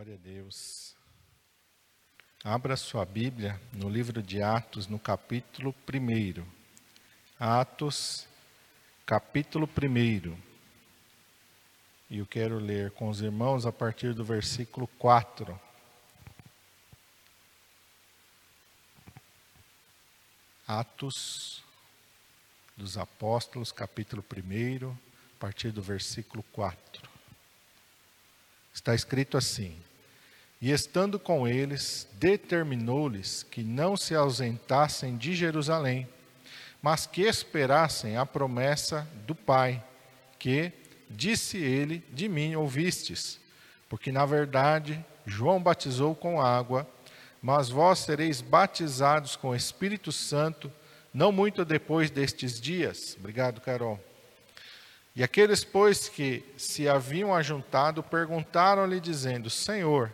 Glória a Deus. Abra sua Bíblia no livro de Atos, no capítulo 1. Atos, capítulo 1. E eu quero ler com os irmãos a partir do versículo 4. Atos dos Apóstolos, capítulo 1, a partir do versículo 4. Está escrito assim: E estando com eles, determinou-lhes que não se ausentassem de Jerusalém, mas que esperassem a promessa do Pai, que, disse ele, de mim ouvistes. Porque, na verdade, João batizou com água, mas vós sereis batizados com o Espírito Santo, não muito depois destes dias. Obrigado, Carol. E aqueles, pois, que se haviam ajuntado, perguntaram-lhe, dizendo: Senhor,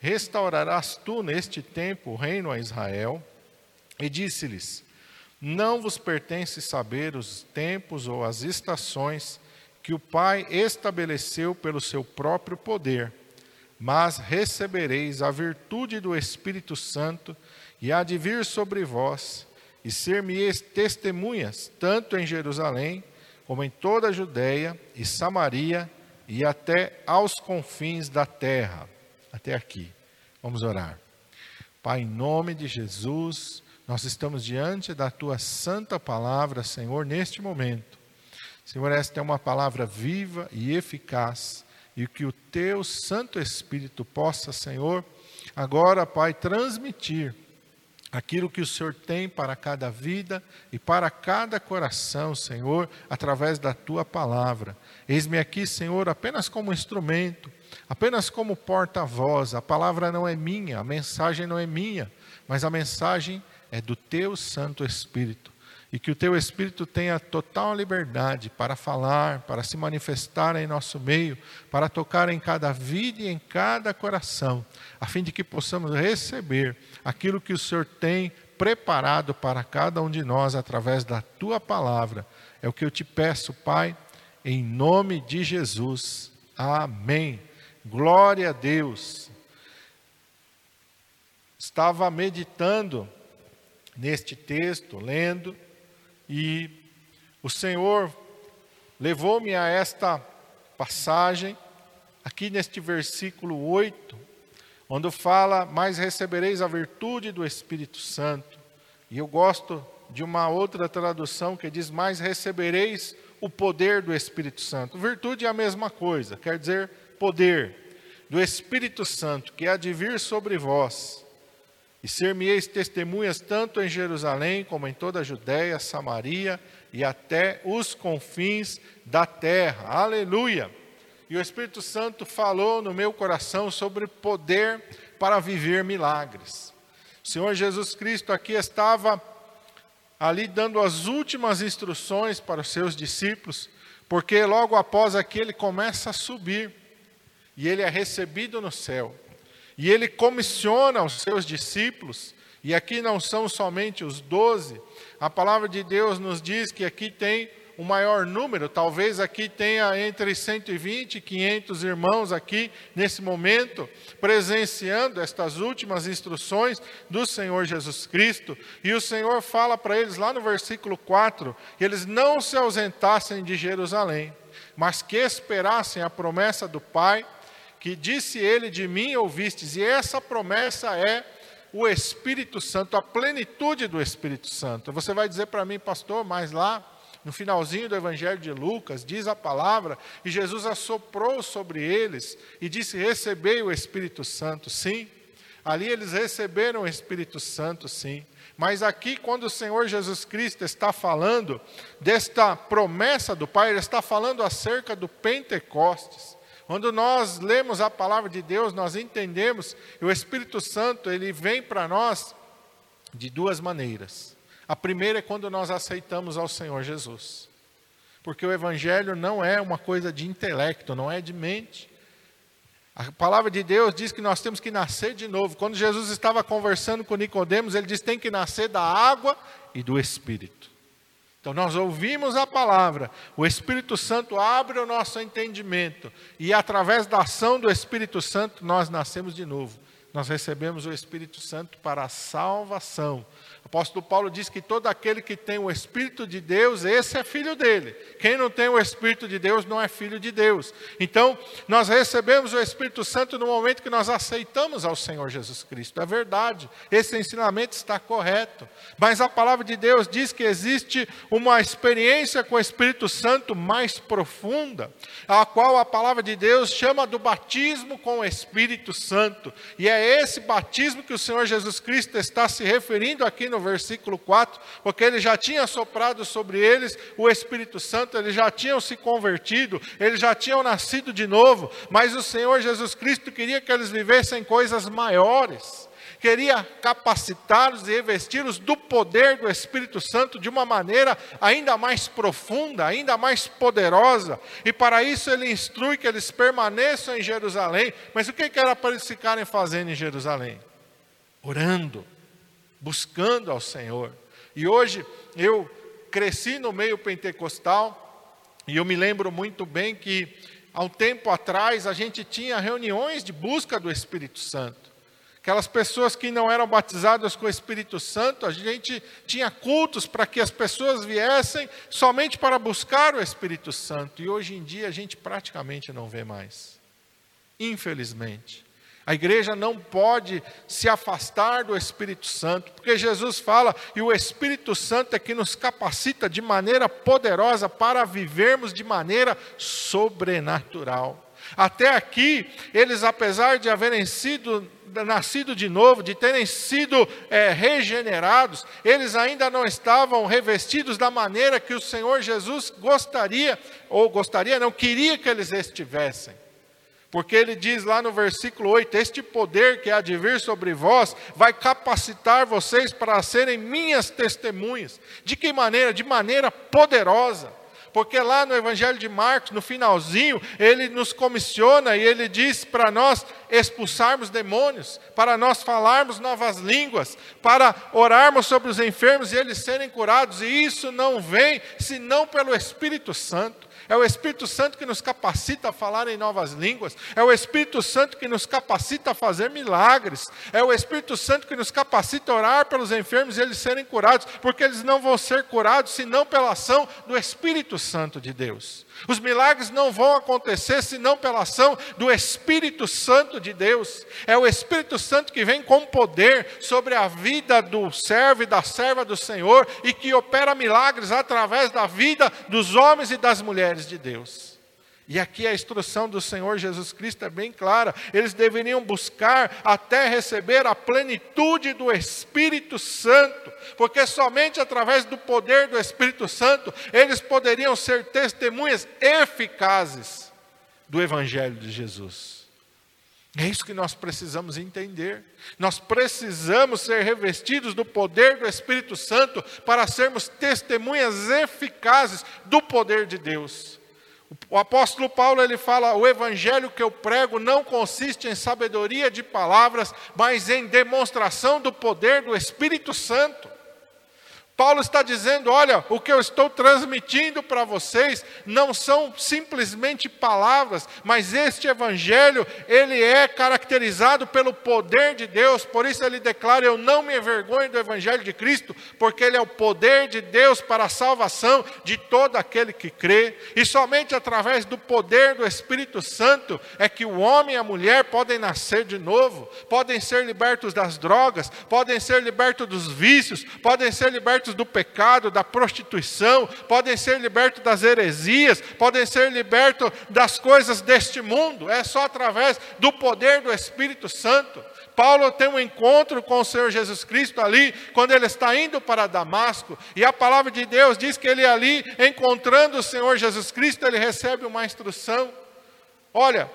restaurarás tu neste tempo o reino a Israel? E disse-lhes: Não vos pertence saber os tempos ou as estações que o Pai estabeleceu pelo seu próprio poder, mas recebereis a virtude do Espírito Santo, e há de vir sobre vós, e ser-me testemunhas, tanto em Jerusalém, como em toda a Judéia e Samaria e até aos confins da terra. Até aqui. Vamos orar. Pai, em nome de Jesus, nós estamos diante da tua santa palavra, Senhor, neste momento. Senhor, esta é uma palavra viva e eficaz, e que o teu Santo Espírito possa, Senhor, agora, Pai, transmitir aquilo que o Senhor tem para cada vida e para cada coração, Senhor, através da tua palavra. Eis-me aqui, Senhor, apenas como instrumento, apenas como porta-voz. A palavra não é minha, a mensagem não é minha, mas a mensagem é do teu Santo Espírito. E que o teu Espírito tenha total liberdade para falar, para se manifestar em nosso meio, para tocar em cada vida e em cada coração, a fim de que possamos receber aquilo que o Senhor tem preparado para cada um de nós através da tua palavra. É o que eu te peço, Pai, em nome de Jesus. Amém. Glória a Deus. Estava meditando neste texto, lendo, e o Senhor levou-me a esta passagem, aqui neste versículo 8, onde fala: Mas recebereis a virtude do Espírito Santo. E eu gosto de uma outra tradução que diz: Mas recebereis o poder do Espírito Santo. Virtude é a mesma coisa, quer dizer poder do Espírito Santo que há de vir sobre vós. E ser-me-eis testemunhas tanto em Jerusalém como em toda a Judéia, Samaria e até os confins da terra. Aleluia! e o Espírito Santo falou no meu coração sobre poder para viver milagres. O Senhor Jesus Cristo aqui estava ali dando as últimas instruções para os seus discípulos, porque logo após aqui ele começa a subir e ele é recebido no céu. E ele comissiona os seus discípulos, e aqui não são somente os doze, a palavra de Deus nos diz que aqui tem um maior número, talvez aqui tenha entre 120 e 500 irmãos aqui nesse momento, presenciando estas últimas instruções do Senhor Jesus Cristo. E o Senhor fala para eles lá no versículo 4 que eles não se ausentassem de Jerusalém, mas que esperassem a promessa do Pai, que disse ele: De mim ouvistes. E essa promessa é o Espírito Santo, a plenitude do Espírito Santo. Você vai dizer para mim, pastor, mas lá no finalzinho do Evangelho de Lucas, diz a palavra, e Jesus assoprou sobre eles e disse: Recebei o Espírito Santo, sim. Ali eles receberam o Espírito Santo, sim. Mas aqui, quando o Senhor Jesus Cristo está falando desta promessa do Pai, Ele está falando acerca do Pentecostes. Quando nós lemos a palavra de Deus, nós entendemos que o Espírito Santo, ele vem para nós de duas maneiras. A primeira é quando nós aceitamos ao Senhor Jesus. Porque o Evangelho não é uma coisa de intelecto, não é de mente. A palavra de Deus diz que nós temos que nascer de novo. Quando Jesus estava conversando com Nicodemos, ele diz: tem que nascer da água e do Espírito. Então nós ouvimos a palavra, o Espírito Santo abre o nosso entendimento e através da ação do Espírito Santo nós nascemos de novo. Nós recebemos o Espírito Santo para a salvação. Apóstolo Paulo diz que todo aquele que tem o Espírito de Deus, esse é filho dele. Quem não tem o Espírito de Deus não é filho de Deus. Então, nós recebemos o Espírito Santo no momento que nós aceitamos ao Senhor Jesus Cristo. É verdade, esse ensinamento está correto. Mas a palavra de Deus diz que existe uma experiência com o Espírito Santo mais profunda, a qual a palavra de Deus chama do batismo com o Espírito Santo. E é esse batismo que o Senhor Jesus Cristo está se referindo aqui no versículo 4, porque ele já tinha soprado sobre eles o Espírito Santo, eles já tinham se convertido, eles já tinham nascido de novo, mas o Senhor Jesus Cristo queria que eles vivessem coisas maiores queria capacitá-los e revesti-los do poder do Espírito Santo de uma maneira ainda mais profunda, ainda mais poderosa. E para isso ele instrui que eles permaneçam em Jerusalém. Mas o que era para eles ficarem fazendo em Jerusalém? Orando, buscando ao Senhor. E hoje eu cresci no meio pentecostal e eu me lembro muito bem que há um tempo atrás a gente tinha reuniões de busca do Espírito Santo. Aquelas pessoas que não eram batizadas com o Espírito Santo, a gente tinha cultos para que as pessoas viessem somente para buscar o Espírito Santo. E hoje em dia a gente praticamente não vê mais. Infelizmente. A igreja não pode se afastar do Espírito Santo, porque Jesus fala, e o Espírito Santo é que nos capacita de maneira poderosa para vivermos de maneira sobrenatural. Até aqui, eles, apesar de haverem sido nascido de novo, de terem sido é, regenerados, eles ainda não estavam revestidos da maneira que o Senhor Jesus gostaria, ou gostaria, não queria que eles estivessem. Porque ele diz lá no versículo 8: Este poder que há de vir sobre vós vai capacitar vocês para serem minhas testemunhas. De que maneira? De maneira poderosa. Porque lá no Evangelho de Marcos, no finalzinho, ele nos comissiona e ele diz para nós expulsarmos demônios, para nós falarmos novas línguas, para orarmos sobre os enfermos e eles serem curados. E isso não vem senão pelo Espírito Santo. É o Espírito Santo que nos capacita a falar em novas línguas. É o Espírito Santo que nos capacita a fazer milagres. É o Espírito Santo que nos capacita a orar pelos enfermos e eles serem curados, porque eles não vão ser curados senão pela ação do Espírito Santo de Deus. Os milagres não vão acontecer senão pela ação do Espírito Santo de Deus. É o Espírito Santo que vem com poder sobre a vida do servo e da serva do Senhor e que opera milagres através da vida dos homens e das mulheres de Deus. E aqui a instrução do Senhor Jesus Cristo é bem clara. Eles deveriam buscar até receber a plenitude do Espírito Santo, porque somente através do poder do Espírito Santo eles poderiam ser testemunhas eficazes do Evangelho de Jesus. É isso que nós precisamos entender. Nós precisamos ser revestidos do poder do Espírito Santo para sermos testemunhas eficazes do poder de Deus. O apóstolo Paulo ele fala: "O evangelho que eu prego não consiste em sabedoria de palavras, mas em demonstração do poder do Espírito Santo." Paulo está dizendo: olha, o que eu estou transmitindo para vocês não são simplesmente palavras, mas este evangelho, ele é caracterizado pelo poder de Deus, por isso ele declara: eu não me envergonho do evangelho de Cristo, porque ele é o poder de Deus para a salvação de todo aquele que crê, e somente através do poder do Espírito Santo é que o homem e a mulher podem nascer de novo, podem ser libertos das drogas, podem ser libertos dos vícios, podem ser libertos libertos do pecado, da prostituição, podem ser libertos das heresias, podem ser libertos das coisas deste mundo. É só através do poder do Espírito Santo. Paulo tem um encontro com o Senhor Jesus Cristo ali, quando ele está indo para Damasco, e a palavra de Deus diz que ele ali, encontrando o Senhor Jesus Cristo, ele recebe uma instrução. Olha,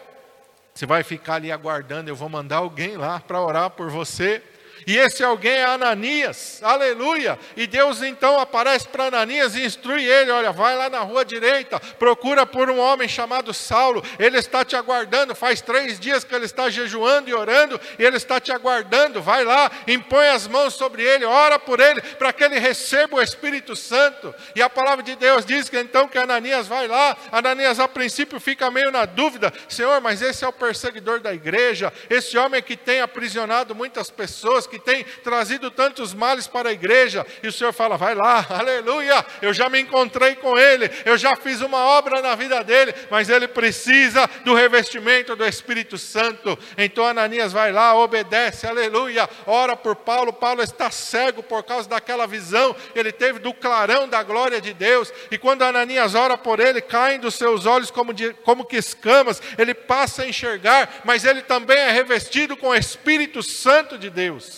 você vai ficar ali aguardando, eu vou mandar alguém lá para orar por você E esse alguém é Ananias, aleluia. E Deus então aparece para Ananias e instrui ele: olha, vai lá na rua direita, procura por um homem chamado Saulo, ele está te aguardando. Faz três dias que ele está jejuando e orando, e ele está te aguardando. Vai lá, impõe as mãos sobre ele, ora por ele, para que ele receba o Espírito Santo. E a palavra de Deus diz que então que Ananias vai lá. Ananias, a princípio, fica meio na dúvida: Senhor, mas esse é o perseguidor da igreja, esse homem que tem aprisionado muitas pessoas, que tem trazido tantos males para a igreja. E o Senhor fala: vai lá, aleluia, eu já me encontrei com ele, eu já fiz uma obra na vida dele, mas ele precisa do revestimento do Espírito Santo. Então Ananias vai lá, obedece, aleluia, ora por Paulo. Paulo está cego por causa daquela visão ele teve do clarão da glória de Deus. E quando Ananias ora por ele, caem dos seus olhos como, de, como que escamas, ele passa a enxergar, mas ele também é revestido com o Espírito Santo de Deus.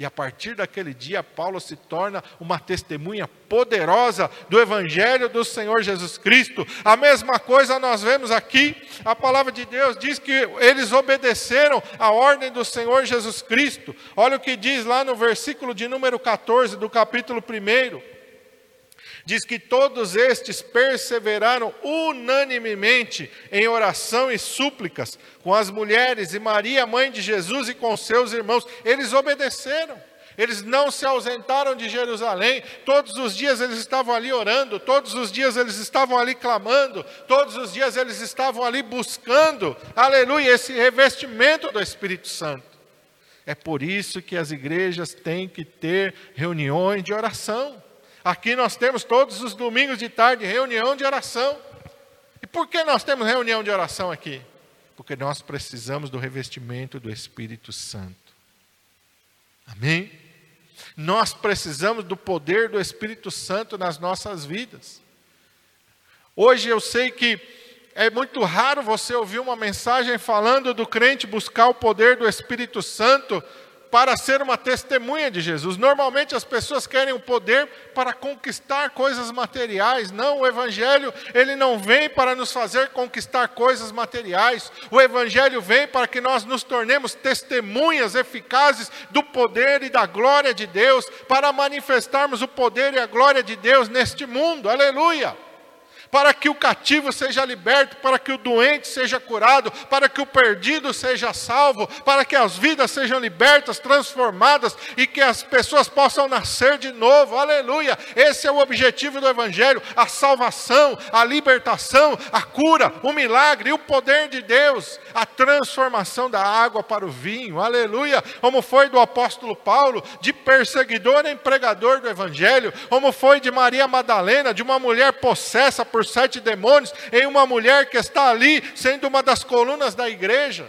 E a partir daquele dia, Paulo se torna uma testemunha poderosa do Evangelho do Senhor Jesus Cristo. A mesma coisa nós vemos aqui, a palavra de Deus diz que eles obedeceram a ordem do Senhor Jesus Cristo. Olha o que diz lá no versículo de número 14 do capítulo 1. Diz que todos estes perseveraram unanimemente em oração e súplicas com as mulheres e Maria, mãe de Jesus, e com seus irmãos. Eles obedeceram. Eles não se ausentaram de Jerusalém, todos os dias eles estavam ali orando, todos os dias eles estavam ali clamando, todos os dias eles estavam ali buscando, aleluia, esse revestimento do Espírito Santo. É por isso que as igrejas têm que ter reuniões de oração. Aqui nós temos todos os domingos de tarde reunião de oração. E por que nós temos reunião de oração aqui? Porque nós precisamos do revestimento do Espírito Santo. Amém? Nós precisamos do poder do Espírito Santo nas nossas vidas. Hoje eu sei que é muito raro você ouvir uma mensagem falando do crente buscar o poder do Espírito Santo para ser uma testemunha de Jesus. Normalmente as pessoas querem o poder para conquistar coisas materiais. Não, o evangelho, ele não vem para nos fazer conquistar coisas materiais. O evangelho vem para que nós nos tornemos testemunhas eficazes do poder e da glória de Deus, para manifestarmos o poder e a glória de Deus neste mundo. Aleluia! Para que o cativo seja liberto, para que o doente seja curado, para que o perdido seja salvo, para que as vidas sejam libertas, transformadas e que as pessoas possam nascer de novo. Aleluia! Esse é o objetivo do Evangelho: a salvação, a libertação, a cura, o milagre, o poder de Deus, a transformação da água para o vinho. Aleluia! Como foi do apóstolo Paulo, de perseguidor em pregador do Evangelho, como foi de Maria Madalena, de uma mulher possessa por por sete demônios em uma mulher que está ali sendo uma das colunas da igreja.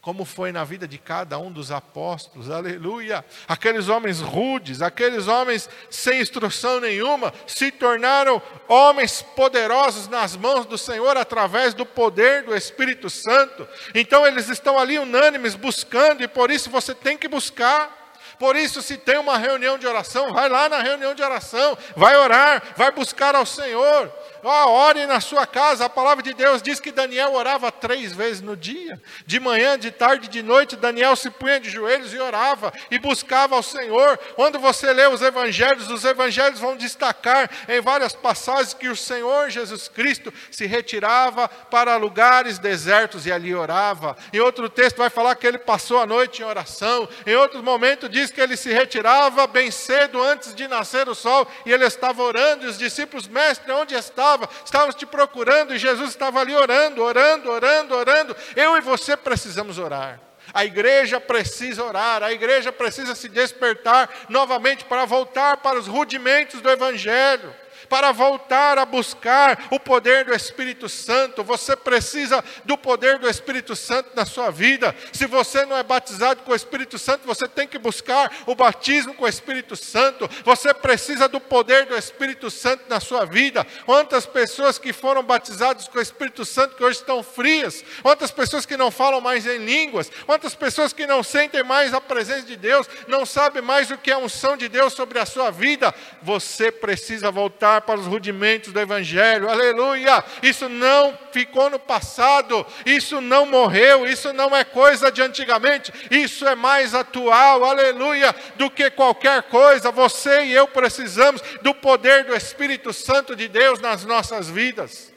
Como foi na vida de cada um dos apóstolos, aleluia. Aqueles homens rudes, aqueles homens sem instrução nenhuma, se tornaram homens poderosos nas mãos do Senhor através do poder do Espírito Santo. Então eles estão ali unânimes buscando, e por isso você tem que buscar. Por isso, se tem uma reunião de oração, vai lá na reunião de oração, vai orar, vai buscar ao Senhor. Ore na sua casa. A palavra de Deus diz que Daniel orava três vezes no dia. De manhã, de tarde, de noite, Daniel se punha de joelhos e orava e buscava ao Senhor. Quando você lê os evangelhos, os evangelhos vão destacar em várias passagens que o Senhor Jesus Cristo se retirava para lugares desertos e ali orava. Em outro texto vai falar que ele passou a noite em oração. Em outro momento diz que ele se retirava bem cedo antes de nascer o sol e ele estava orando. E os discípulos, mestre, onde está? Estávamos te procurando e Jesus estava ali orando, orando, orando, orando. Eu e você precisamos orar. A igreja precisa orar, a igreja precisa se despertar novamente para voltar para os rudimentos do Evangelho para voltar a buscar o poder do Espírito Santo. Você precisa do poder do Espírito Santo na sua vida. Se você não é batizado com o Espírito Santo, você tem que buscar o batismo com o Espírito Santo. Você precisa do poder do Espírito Santo na sua vida. Quantas pessoas que foram batizadas com o Espírito Santo que hoje estão frias? Quantas pessoas que não falam mais em línguas? Quantas pessoas que não sentem mais a presença de Deus? Não sabem mais o que é a unção de Deus sobre a sua vida? Você precisa voltar para os rudimentos do Evangelho, aleluia. Isso não ficou no passado, isso não morreu, isso não é coisa de antigamente, isso é mais atual, aleluia, do que qualquer coisa. Você e eu precisamos do poder do Espírito Santo de Deus nas nossas vidas,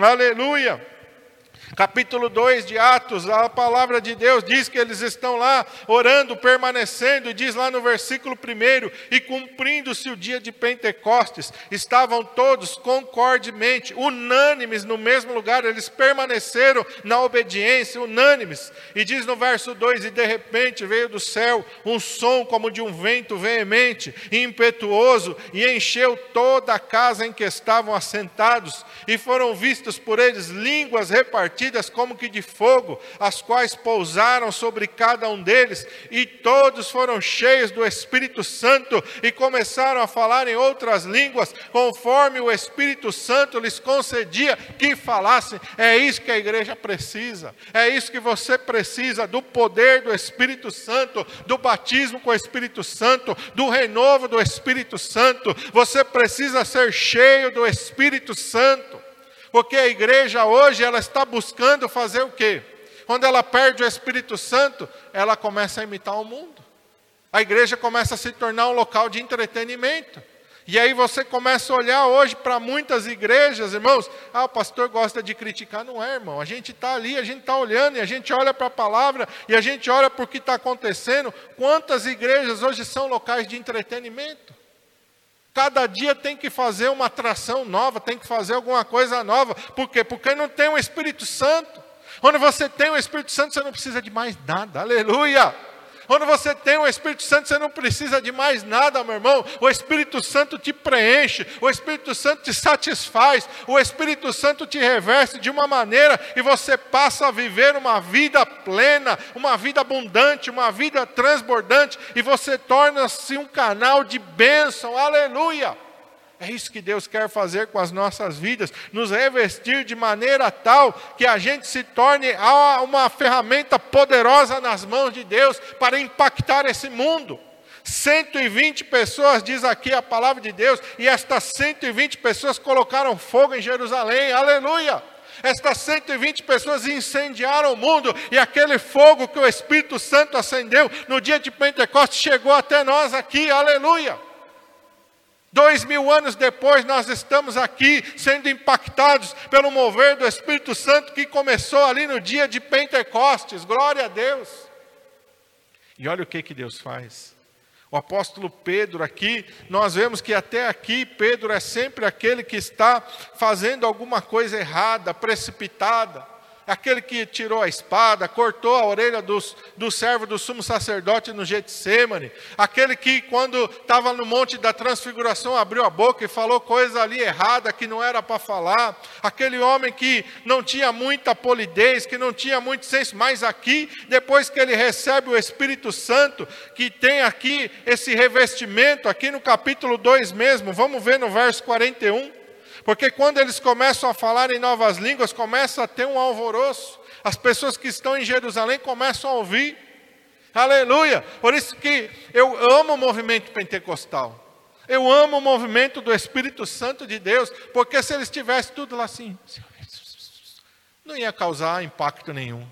aleluia capítulo 2 de Atos, a palavra de Deus diz que eles estão lá orando, permanecendo, diz lá no versículo 1: e cumprindo-se o dia de Pentecostes, estavam todos concordemente, unânimes no mesmo lugar, eles permaneceram na obediência, unânimes. E diz no verso 2: e de repente veio do céu um som como de um vento veemente e impetuoso, e encheu toda a casa em que estavam assentados, e foram vistos por eles línguas repartidas como que de fogo, as quais pousaram sobre cada um deles, e todos foram cheios do Espírito Santo e começaram a falar em outras línguas, conforme o Espírito Santo lhes concedia que falassem. É isso que a igreja precisa, é isso que você precisa: do poder do Espírito Santo, do batismo com o Espírito Santo, do renovo do Espírito Santo. Você precisa ser cheio do Espírito Santo. Porque a igreja hoje ela está buscando fazer o quê? Quando ela perde o Espírito Santo, ela começa a imitar o mundo. A igreja começa a se tornar um local de entretenimento. E aí você começa a olhar hoje para muitas igrejas, irmãos. Ah, o pastor gosta de criticar. Não é, irmão. A gente está ali, a gente está olhando, e a gente olha para a palavra, e a gente olha para o que está acontecendo. Quantas igrejas hoje são locais de entretenimento? Cada dia tem que fazer uma atração nova, tem que fazer alguma coisa nova. Por quê? Porque não tem o Espírito Santo. Quando você tem o Espírito Santo, você não precisa de mais nada. Aleluia! Quando você tem o Espírito Santo, você não precisa de mais nada, meu irmão. O Espírito Santo te preenche, o Espírito Santo te satisfaz, o Espírito Santo te reveste de uma maneira e você passa a viver uma vida plena, uma vida abundante, uma vida transbordante e você torna-se um canal de bênção. Aleluia! É isso que Deus quer fazer com as nossas vidas, nos revestir de maneira tal que a gente se torne uma ferramenta poderosa nas mãos de Deus para impactar esse mundo. 120 pessoas, diz aqui a palavra de Deus, e estas 120 pessoas colocaram fogo em Jerusalém, aleluia! Estas 120 pessoas incendiaram o mundo, e aquele fogo que o Espírito Santo acendeu no dia de Pentecostes chegou até nós aqui, aleluia! Dois mil anos depois, nós estamos aqui sendo impactados pelo mover do Espírito Santo que começou ali no dia de Pentecostes. Glória a Deus. E olha o que, que Deus faz. O apóstolo Pedro aqui, nós vemos que até aqui Pedro é sempre aquele que está fazendo alguma coisa errada, precipitada aquele que tirou a espada, cortou a orelha dos, do servo do sumo sacerdote no Getsemane, aquele que, quando estava no monte da transfiguração, abriu a boca e falou coisa ali errada que não era para falar, aquele homem que não tinha muita polidez, que não tinha muito senso, mas aqui, depois que ele recebe o Espírito Santo, que tem aqui esse revestimento, aqui no capítulo 2 mesmo, vamos ver no verso 41. Porque quando eles começam a falar em novas línguas, começa a ter um alvoroço. As pessoas que estão em Jerusalém começam a ouvir. Aleluia! Por isso que eu amo o movimento pentecostal. Eu amo o movimento do Espírito Santo de Deus, porque se eles tivessem tudo lá assim, não ia causar impacto nenhum.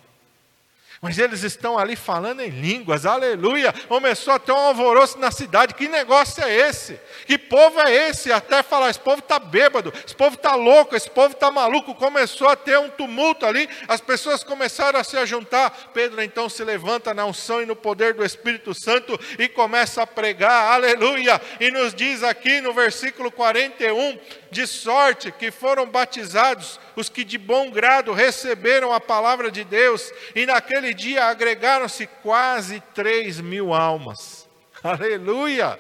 Mas eles estão ali falando em línguas, aleluia. Começou a ter um alvoroço na cidade. Que negócio é esse? Que povo é esse? Até falar, esse povo está bêbado, esse povo está louco, esse povo está maluco. Começou a ter um tumulto ali, as pessoas começaram a se juntar. Pedro então se levanta na unção e no poder do Espírito Santo e começa a pregar, aleluia. E nos diz aqui no versículo 41: de sorte que foram batizados os que de bom grado receberam a palavra de Deus, e naquele dia agregaram-se quase três mil almas. Aleluia!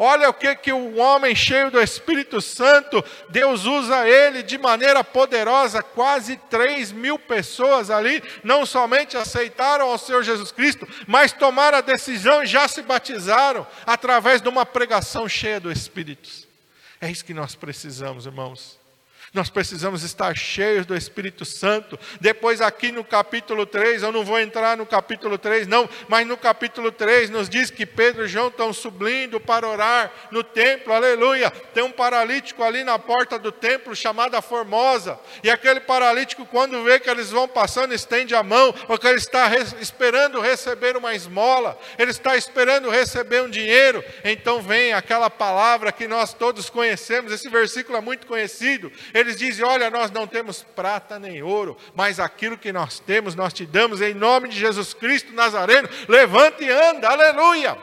Olha o que, que o homem cheio do Espírito Santo, Deus usa ele de maneira poderosa. Quase três mil pessoas ali não somente aceitaram ao Senhor Jesus Cristo, mas tomaram a decisão e já se batizaram através de uma pregação cheia do Espírito. É isso que nós precisamos, irmãos. Nós precisamos estar cheios do Espírito Santo. Depois, aqui no capítulo 3, eu não vou entrar no capítulo 3, não, mas no capítulo 3 nos diz que Pedro e João estão subindo para orar no templo, aleluia. Tem um paralítico ali na porta do templo chamada Formosa, e aquele paralítico, quando vê que eles vão passando, estende a mão, porque ele está esperando receber uma esmola, ele está esperando receber um dinheiro. Então vem aquela palavra que nós todos conhecemos, esse versículo é muito conhecido eles dizem: Olha, nós não temos prata nem ouro, mas aquilo que nós temos, nós te damos em nome de Jesus Cristo Nazareno. Levante e anda, aleluia.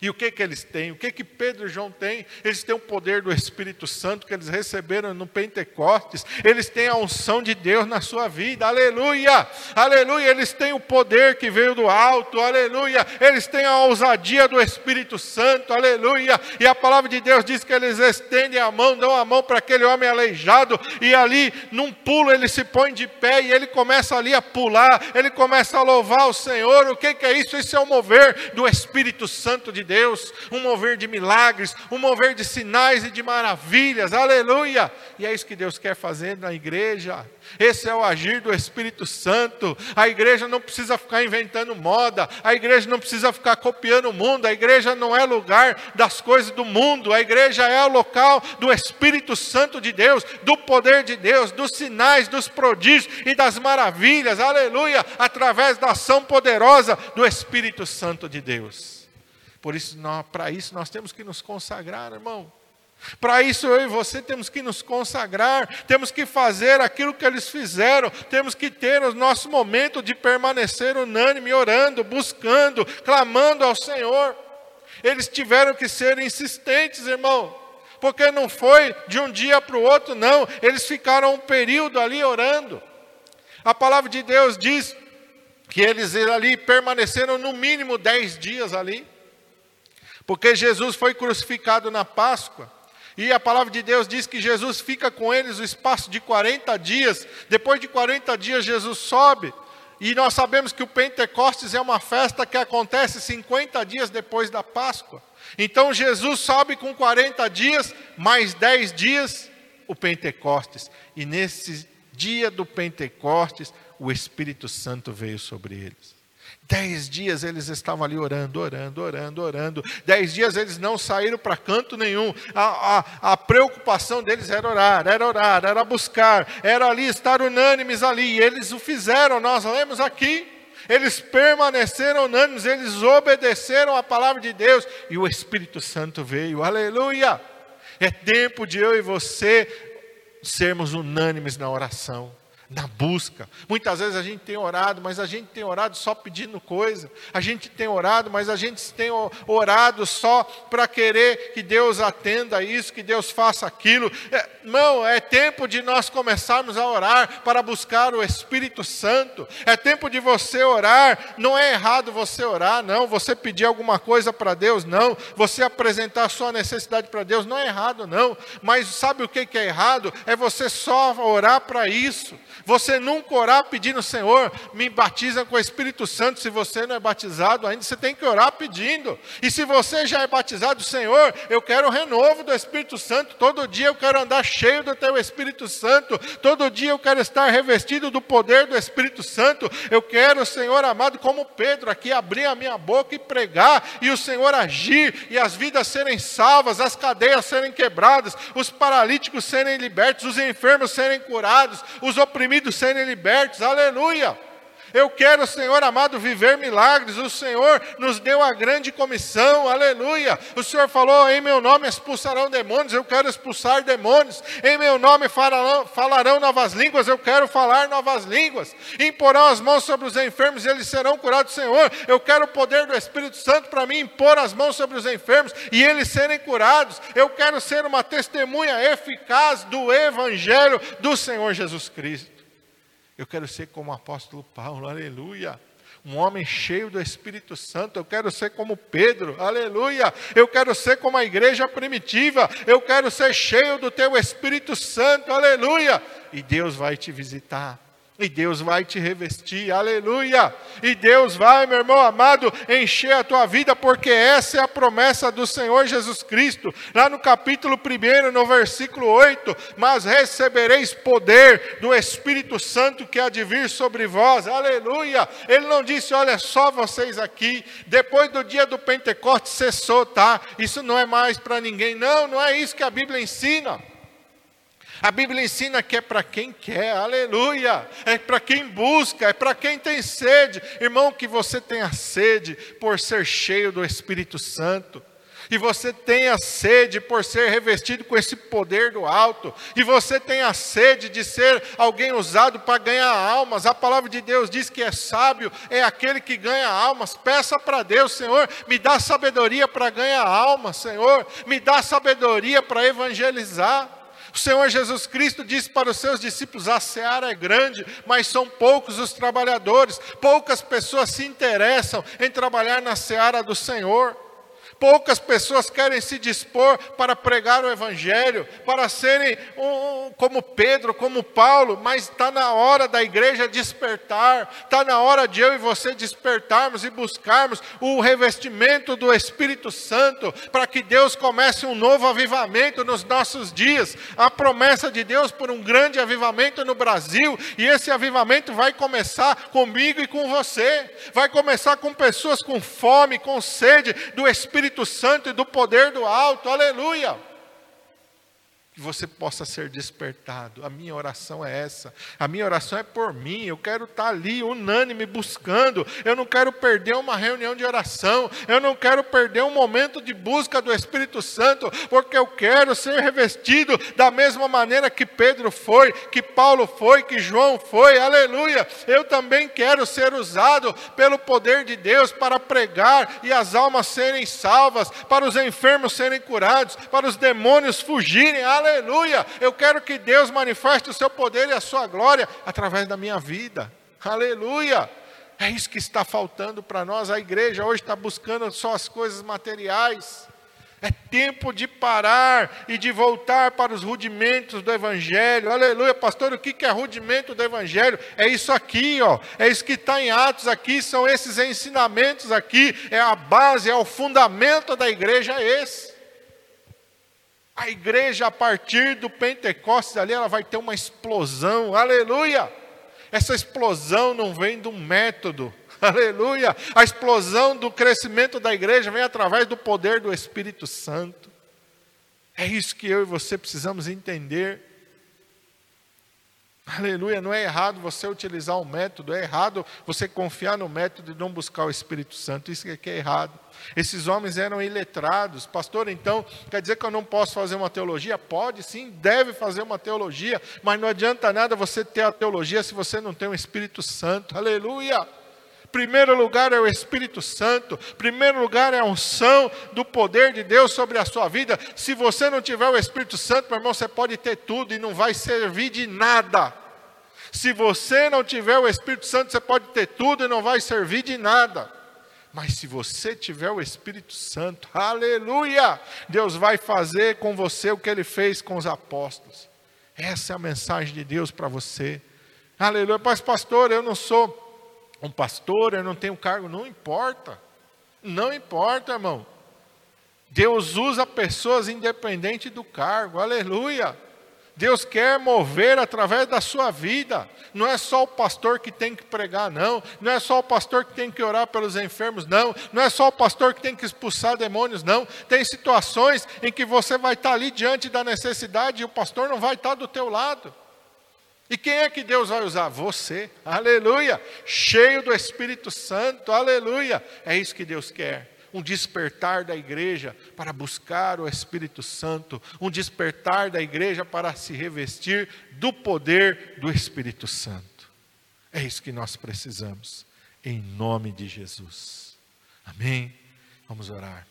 E o que que eles têm? O que que Pedro e João têm? Eles têm o poder do Espírito Santo que eles receberam no Pentecostes. Eles têm a unção de Deus na sua vida. Aleluia! Aleluia! Eles têm o poder que veio do alto. Aleluia! Eles têm a ousadia do Espírito Santo. Aleluia! E a palavra de Deus diz que eles estendem a mão, dão a mão para aquele homem aleijado e ali num pulo ele se põe de pé e ele começa ali a pular, ele começa a louvar o Senhor. O que que é isso? Isso é o mover do Espírito Santo de Deus, um mover de milagres, um mover de sinais e de maravilhas, aleluia! E é isso que Deus quer fazer na igreja. Esse é o agir do Espírito Santo. A igreja não precisa ficar inventando moda, a igreja não precisa ficar copiando o mundo, a igreja não é lugar das coisas do mundo, a igreja é o local do Espírito Santo de Deus, do poder de Deus, dos sinais, dos prodígios e das maravilhas, aleluia, através da ação poderosa do Espírito Santo de Deus. Por isso, para isso nós temos que nos consagrar, irmão. Para isso eu e você temos que nos consagrar, temos que fazer aquilo que eles fizeram, temos que ter o nosso momento de permanecer unânime, orando, buscando, clamando ao Senhor. Eles tiveram que ser insistentes, irmão, porque não foi de um dia para o outro, não, eles ficaram um período ali orando. A palavra de Deus diz que eles ali permaneceram no mínimo dez dias ali. Porque Jesus foi crucificado na Páscoa. E a palavra de Deus diz que Jesus fica com eles o espaço de 40 dias. Depois de 40 dias, Jesus sobe. E nós sabemos que o Pentecostes é uma festa que acontece 50 dias depois da Páscoa. Então Jesus sobe com 40 dias, mais 10 dias, o Pentecostes. E nesse dia do Pentecostes, o Espírito Santo veio sobre eles. Dez dias eles estavam ali orando, orando, orando, orando. Dez dias eles não saíram para canto nenhum. A, a, a, preocupação deles era orar, era orar, era buscar, era ali estar unânimes ali. E eles o fizeram, nós lemos aqui. Eles permaneceram unânimes, eles obedeceram a palavra de Deus e o Espírito Santo veio. Aleluia! É tempo de eu e você sermos unânimes na oração na busca. Muitas vezes a gente tem orado, mas a gente tem orado só pedindo coisa. A gente tem orado, mas a gente tem orado só para querer que Deus atenda isso, que Deus faça aquilo. É, não, é tempo de nós começarmos a orar para buscar o Espírito Santo. É tempo de você orar. Não é errado você orar, não. Você pedir alguma coisa para Deus, não. Você apresentar sua necessidade para Deus, não é errado, não. Mas sabe o que é errado? É você só orar para isso. Você nunca orar pedindo, Senhor, me batiza com o Espírito Santo. Se você não é batizado ainda, você tem que orar pedindo. E se você já é batizado, Senhor, eu quero o renovo do Espírito Santo. Todo dia eu quero andar cheio do teu Espírito Santo. Todo dia eu quero estar revestido do poder do Espírito Santo. Eu quero, Senhor amado, como Pedro aqui, abrir a minha boca e pregar, e o Senhor agir, e as vidas serem salvas, as cadeias serem quebradas, os paralíticos serem libertos, os enfermos serem curados, os oprimidos oprimidos serem libertos, aleluia. Eu quero, Senhor amado, viver milagres. O Senhor nos deu a grande comissão, aleluia. O Senhor falou: em meu nome expulsarão demônios, eu quero expulsar demônios. Em meu nome falarão, falarão novas línguas, eu quero falar novas línguas. Imporão as mãos sobre os enfermos e eles serão curados, Senhor. Eu quero o poder do Espírito Santo para mim impor as mãos sobre os enfermos e eles serem curados. Eu quero ser uma testemunha eficaz do Evangelho do Senhor Jesus Cristo. Eu quero ser como o apóstolo Paulo, aleluia. Um homem cheio do Espírito Santo. Eu quero ser como Pedro, aleluia. Eu quero ser como a igreja primitiva. Eu quero ser cheio do teu Espírito Santo, aleluia. E Deus vai te visitar. E Deus vai te revestir, aleluia. E Deus vai, meu irmão amado, encher a tua vida, porque essa é a promessa do Senhor Jesus Cristo. Lá no capítulo 1, no versículo 8: Mas recebereis poder do Espírito Santo que há de vir sobre vós, aleluia. Ele não disse, olha só vocês aqui, depois do dia do Pentecostes cessou, tá? Isso não é mais para ninguém. Não, não é isso que a Bíblia ensina. A Bíblia ensina que é para quem quer, aleluia, é para quem busca, é para quem tem sede. Irmão, que você tenha sede por ser cheio do Espírito Santo. E você tenha sede por ser revestido com esse poder do alto. E você tenha sede de ser alguém usado para ganhar almas. A palavra de Deus diz que é sábio, é aquele que ganha almas. Peça para Deus, Senhor, me dá sabedoria para ganhar almas, Senhor. Me dá sabedoria para evangelizar. O Senhor Jesus Cristo disse para os seus discípulos: a seara é grande, mas são poucos os trabalhadores, poucas pessoas se interessam em trabalhar na seara do Senhor. Poucas pessoas querem se dispor para pregar o Evangelho, para serem um, como Pedro, como Paulo, mas está na hora da igreja despertar, está na hora de eu e você despertarmos e buscarmos o revestimento do Espírito Santo, para que Deus comece um novo avivamento nos nossos dias. A promessa de Deus por um grande avivamento no Brasil, e esse avivamento vai começar comigo e com você, vai começar com pessoas com fome, com sede do Espírito Espírito Santo e do poder do alto, aleluia que você possa ser despertado. A minha oração é essa. A minha oração é por mim. Eu quero estar ali unânime buscando. Eu não quero perder uma reunião de oração. Eu não quero perder um momento de busca do Espírito Santo, porque eu quero ser revestido da mesma maneira que Pedro foi, que Paulo foi, que João foi. Aleluia. Eu também quero ser usado pelo poder de Deus para pregar e as almas serem salvas, para os enfermos serem curados, para os demônios fugirem. Aleluia aleluia. Eu quero que Deus manifeste o seu poder e a sua glória através da minha vida, aleluia. É isso que está faltando para nós. A igreja hoje está buscando só as coisas materiais. É tempo de parar e de voltar para os rudimentos do Evangelho. Aleluia, pastor. O que é rudimento do Evangelho? É isso aqui, ó. É isso que está em Atos aqui. São esses ensinamentos aqui. É a base, é o fundamento da igreja. Esse. A igreja, a partir do Pentecostes ali, ela vai ter uma explosão, aleluia! Essa explosão não vem de um método, aleluia! A explosão do crescimento da igreja vem através do poder do Espírito Santo. É isso que eu e você precisamos entender. Aleluia, não é errado você utilizar o método, é errado você confiar no método e não buscar o Espírito Santo, isso é que é errado. Esses homens eram iletrados, pastor, então quer dizer que eu não posso fazer uma teologia? Pode sim, deve fazer uma teologia, mas não adianta nada você ter a teologia se você não tem o Espírito Santo, aleluia. Primeiro lugar é o Espírito Santo, primeiro lugar é a unção do poder de Deus sobre a sua vida. Se você não tiver o Espírito Santo, meu irmão, você pode ter tudo e não vai servir de nada. Se você não tiver o Espírito Santo, você pode ter tudo e não vai servir de nada. Mas se você tiver o Espírito Santo, aleluia, Deus vai fazer com você o que ele fez com os apóstolos. Essa é a mensagem de Deus para você. Aleluia. Mas, pastor, eu não sou um pastor, eu não tenho cargo, não importa. Não importa, irmão. Deus usa pessoas independente do cargo, aleluia. Deus quer mover através da sua vida. Não é só o pastor que tem que pregar, não. Não é só o pastor que tem que orar pelos enfermos, não. Não é só o pastor que tem que expulsar demônios, não. Tem situações em que você vai estar ali diante da necessidade e o pastor não vai estar do teu lado. E quem é que Deus vai usar? Você, aleluia, cheio do Espírito Santo, aleluia. É isso que Deus quer. Um despertar da igreja para buscar o Espírito Santo, um despertar da igreja para se revestir do poder do Espírito Santo. É isso que nós precisamos, em nome de Jesus. Amém? Vamos orar.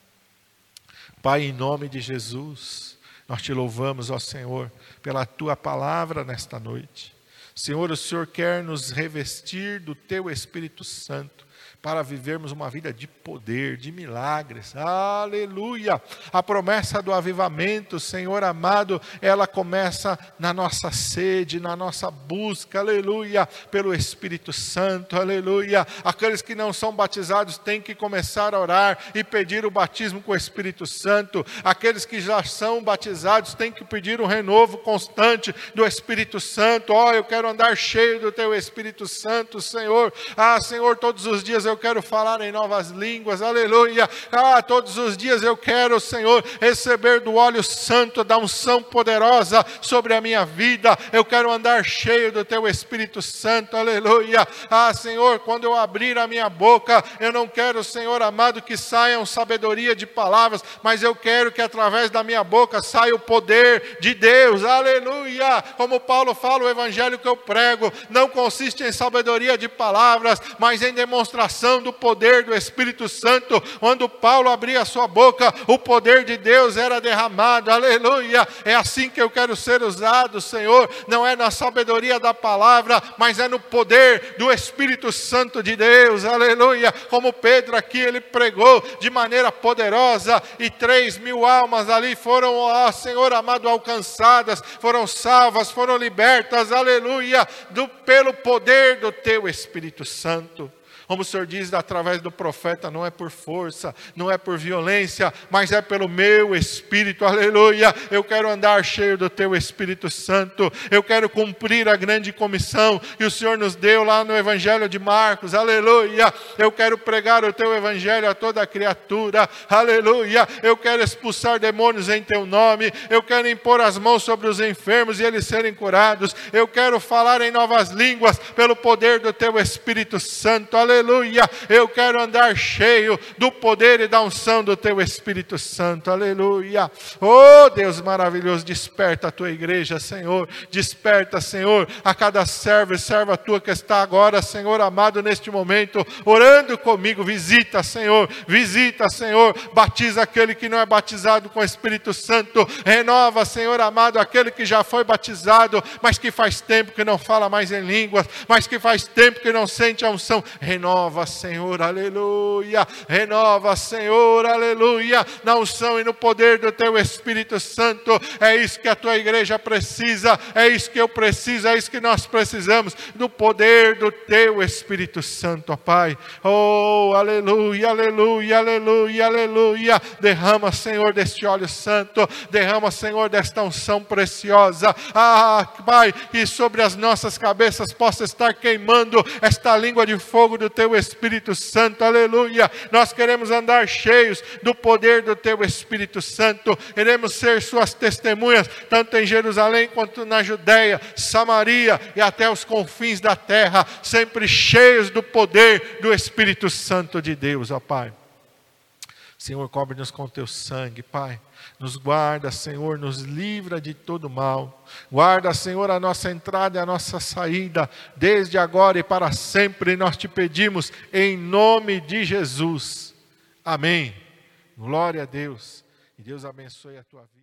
Pai, em nome de Jesus. Nós te louvamos, ó Senhor, pela tua palavra nesta noite. Senhor, o Senhor quer nos revestir do teu Espírito Santo para vivermos uma vida de poder, de milagres. Aleluia! A promessa do avivamento, Senhor amado, ela começa na nossa sede, na nossa busca, aleluia, pelo Espírito Santo, aleluia. Aqueles que não são batizados têm que começar a orar e pedir o batismo com o Espírito Santo. Aqueles que já são batizados têm que pedir um renovo constante do Espírito Santo. Ó, oh, eu quero andar cheio do teu Espírito Santo, Senhor. Ah, Senhor, todos os dias eu quero falar em novas línguas, aleluia. Ah, todos os dias eu quero, Senhor, receber do óleo santo, da unção poderosa sobre a minha vida. Eu quero andar cheio do teu Espírito Santo, aleluia. Ah, Senhor, quando eu abrir a minha boca, eu não quero, Senhor amado, que saiam sabedoria de palavras, mas eu quero que através da minha boca saia o poder de Deus, aleluia. Como Paulo fala, o evangelho que eu prego não consiste em sabedoria de palavras, mas em demonstração do poder do Espírito Santo. Quando Paulo abria sua boca, o poder de Deus era derramado. Aleluia! É assim que eu quero ser usado, Senhor. Não é na sabedoria da palavra, mas é no poder do Espírito Santo de Deus. Aleluia! Como Pedro aqui, ele pregou de maneira poderosa e três mil almas ali foram, ó Senhor amado, alcançadas, foram salvas, foram libertas. Aleluia! Do, pelo poder do teu Espírito Santo. Como o Senhor diz através do profeta, não é por força, não é por violência, mas é pelo meu Espírito, aleluia. Eu quero andar cheio do teu Espírito Santo, eu quero cumprir a grande comissão que o Senhor nos deu lá no Evangelho de Marcos, aleluia. Eu quero pregar o teu Evangelho a toda criatura, aleluia. Eu quero expulsar demônios em teu nome, eu quero impor as mãos sobre os enfermos e eles serem curados, eu quero falar em novas línguas pelo poder do teu Espírito Santo, aleluia aleluia. Eu quero andar cheio do poder e da unção do teu Espírito Santo, aleluia. Oh Deus maravilhoso, desperta a tua igreja, Senhor, desperta, Senhor, a cada servo e serva tua que está agora, Senhor amado, neste momento, orando comigo. Visita, Senhor, visita, Senhor, batiza aquele que não é batizado com o Espírito Santo, renova, Senhor amado, aquele que já foi batizado, mas que faz tempo que não fala mais em línguas, mas que faz tempo que não sente a unção, renova Renova, Senhor, aleluia. Renova, Senhor, aleluia. Na unção e no poder do teu Espírito Santo. É isso que a tua igreja precisa. É isso que eu preciso. É isso que nós precisamos. Do poder do teu Espírito Santo, ó Pai. Oh, aleluia, aleluia, aleluia, aleluia. Derrama, Senhor, deste óleo santo. Derrama, Senhor, desta unção preciosa. Ah, Pai, que sobre as nossas cabeças possa estar queimando esta língua de fogo do teu Espírito Santo, aleluia. Nós queremos andar cheios do poder do teu Espírito Santo, queremos ser suas testemunhas, tanto em Jerusalém quanto na Judéia, Samaria e até os confins da terra, sempre cheios do poder do Espírito Santo de Deus, ó Pai. Senhor, cobre-nos com teu sangue, Pai. Nos guarda, Senhor, nos livra de todo mal. Guarda, Senhor, a nossa entrada e a nossa saída, desde agora e para sempre, nós te pedimos, em nome de Jesus. Amém. Glória a Deus. E Deus abençoe a tua vida.